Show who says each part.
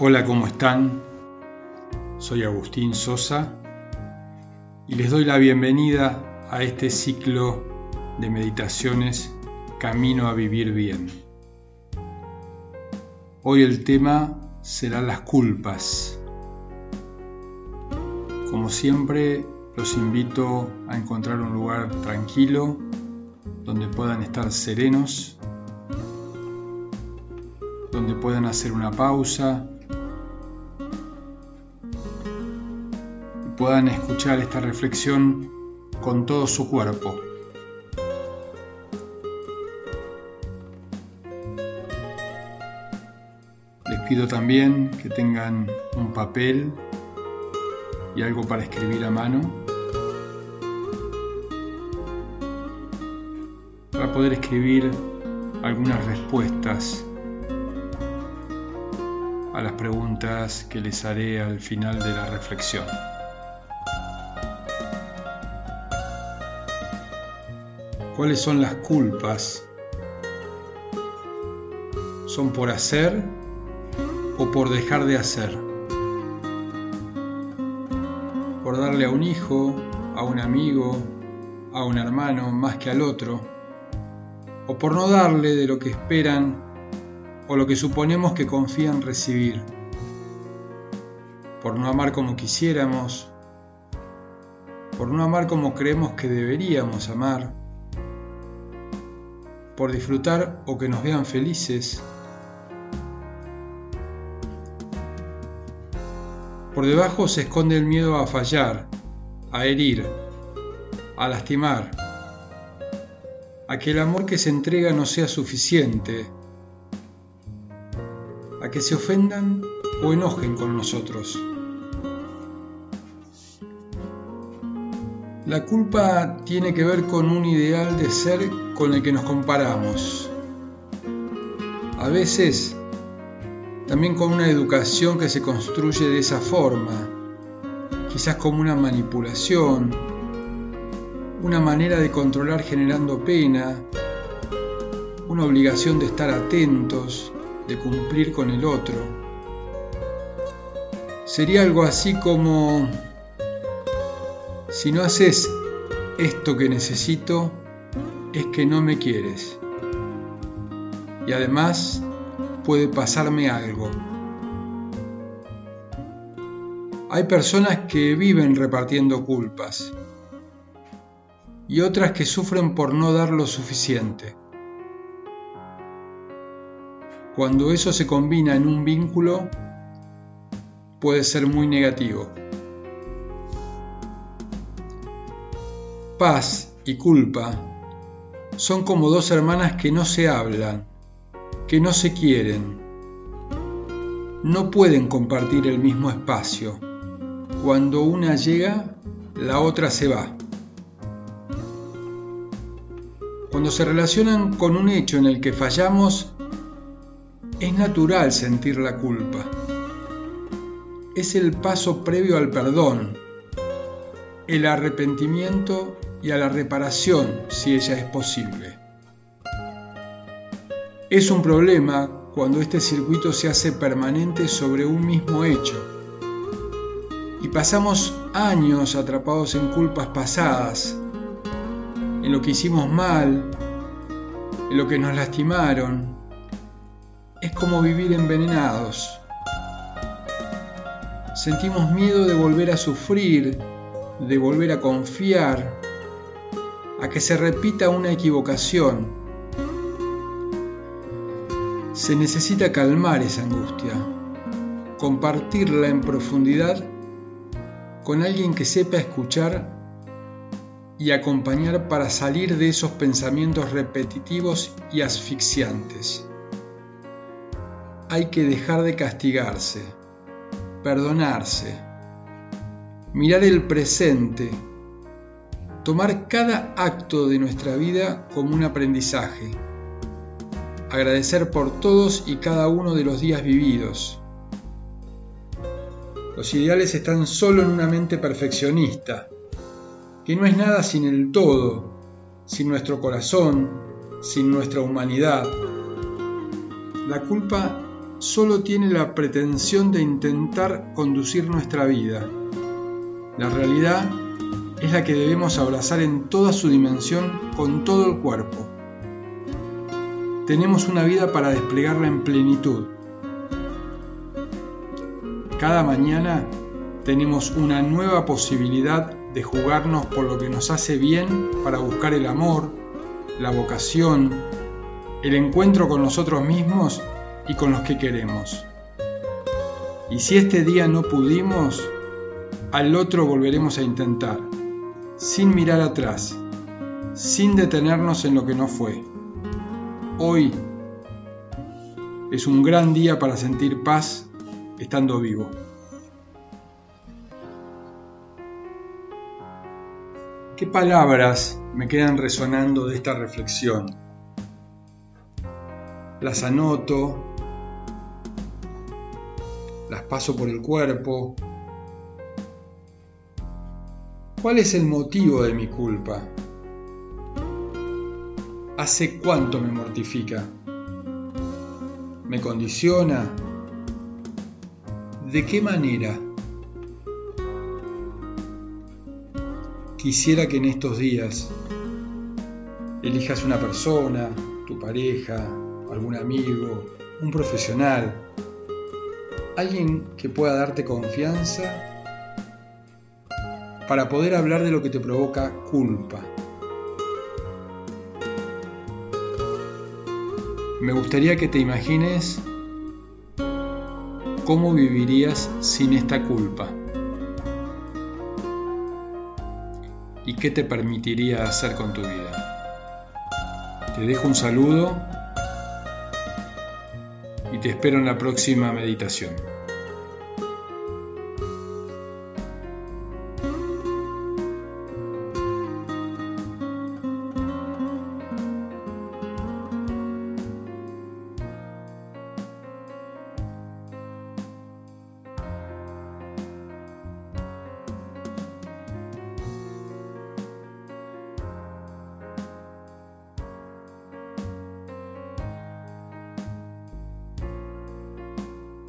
Speaker 1: Hola, ¿cómo están? Soy Agustín Sosa y les doy la bienvenida a este ciclo de meditaciones Camino a Vivir Bien. Hoy el tema será las culpas. Como siempre, los invito a encontrar un lugar tranquilo donde puedan estar serenos, donde puedan hacer una pausa puedan escuchar esta reflexión con todo su cuerpo. Les pido también que tengan un papel y algo para escribir a mano para poder escribir algunas respuestas a las preguntas que les haré al final de la reflexión. ¿Cuáles son las culpas? ¿Son por hacer o por dejar de hacer? ¿Por darle a un hijo, a un amigo, a un hermano más que al otro? ¿O por no darle de lo que esperan o lo que suponemos que confían recibir? ¿Por no amar como quisiéramos? ¿Por no amar como creemos que deberíamos amar? Por disfrutar o que nos vean felices. Por debajo se esconde el miedo a fallar, a herir, a lastimar, a que el amor que se entrega no sea suficiente, a que se ofendan o enojen con nosotros. La culpa tiene que ver con un ideal de ser con el que nos comparamos. A veces también con una educación que se construye de esa forma, quizás como una manipulación, una manera de controlar generando pena, una obligación de estar atentos, de cumplir con el otro. Sería algo así como si no haces esto que necesito, es que no me quieres. Y además puede pasarme algo. Hay personas que viven repartiendo culpas y otras que sufren por no dar lo suficiente. Cuando eso se combina en un vínculo, puede ser muy negativo. Paz y culpa son como dos hermanas que no se hablan, que no se quieren. No pueden compartir el mismo espacio. Cuando una llega, la otra se va. Cuando se relacionan con un hecho en el que fallamos, es natural sentir la culpa. Es el paso previo al perdón, el arrepentimiento y a la reparación si ella es posible. Es un problema cuando este circuito se hace permanente sobre un mismo hecho y pasamos años atrapados en culpas pasadas, en lo que hicimos mal, en lo que nos lastimaron. Es como vivir envenenados. Sentimos miedo de volver a sufrir, de volver a confiar, a que se repita una equivocación. Se necesita calmar esa angustia, compartirla en profundidad con alguien que sepa escuchar y acompañar para salir de esos pensamientos repetitivos y asfixiantes. Hay que dejar de castigarse, perdonarse, mirar el presente tomar cada acto de nuestra vida como un aprendizaje, agradecer por todos y cada uno de los días vividos. Los ideales están solo en una mente perfeccionista, que no es nada sin el todo, sin nuestro corazón, sin nuestra humanidad. La culpa solo tiene la pretensión de intentar conducir nuestra vida. La realidad es la que debemos abrazar en toda su dimensión con todo el cuerpo. Tenemos una vida para desplegarla en plenitud. Cada mañana tenemos una nueva posibilidad de jugarnos por lo que nos hace bien para buscar el amor, la vocación, el encuentro con nosotros mismos y con los que queremos. Y si este día no pudimos, al otro volveremos a intentar, sin mirar atrás, sin detenernos en lo que no fue. Hoy es un gran día para sentir paz estando vivo. ¿Qué palabras me quedan resonando de esta reflexión? Las anoto, las paso por el cuerpo. ¿Cuál es el motivo de mi culpa? ¿Hace cuánto me mortifica? ¿Me condiciona? ¿De qué manera? Quisiera que en estos días elijas una persona, tu pareja, algún amigo, un profesional, alguien que pueda darte confianza para poder hablar de lo que te provoca culpa. Me gustaría que te imagines cómo vivirías sin esta culpa y qué te permitiría hacer con tu vida. Te dejo un saludo y te espero en la próxima meditación.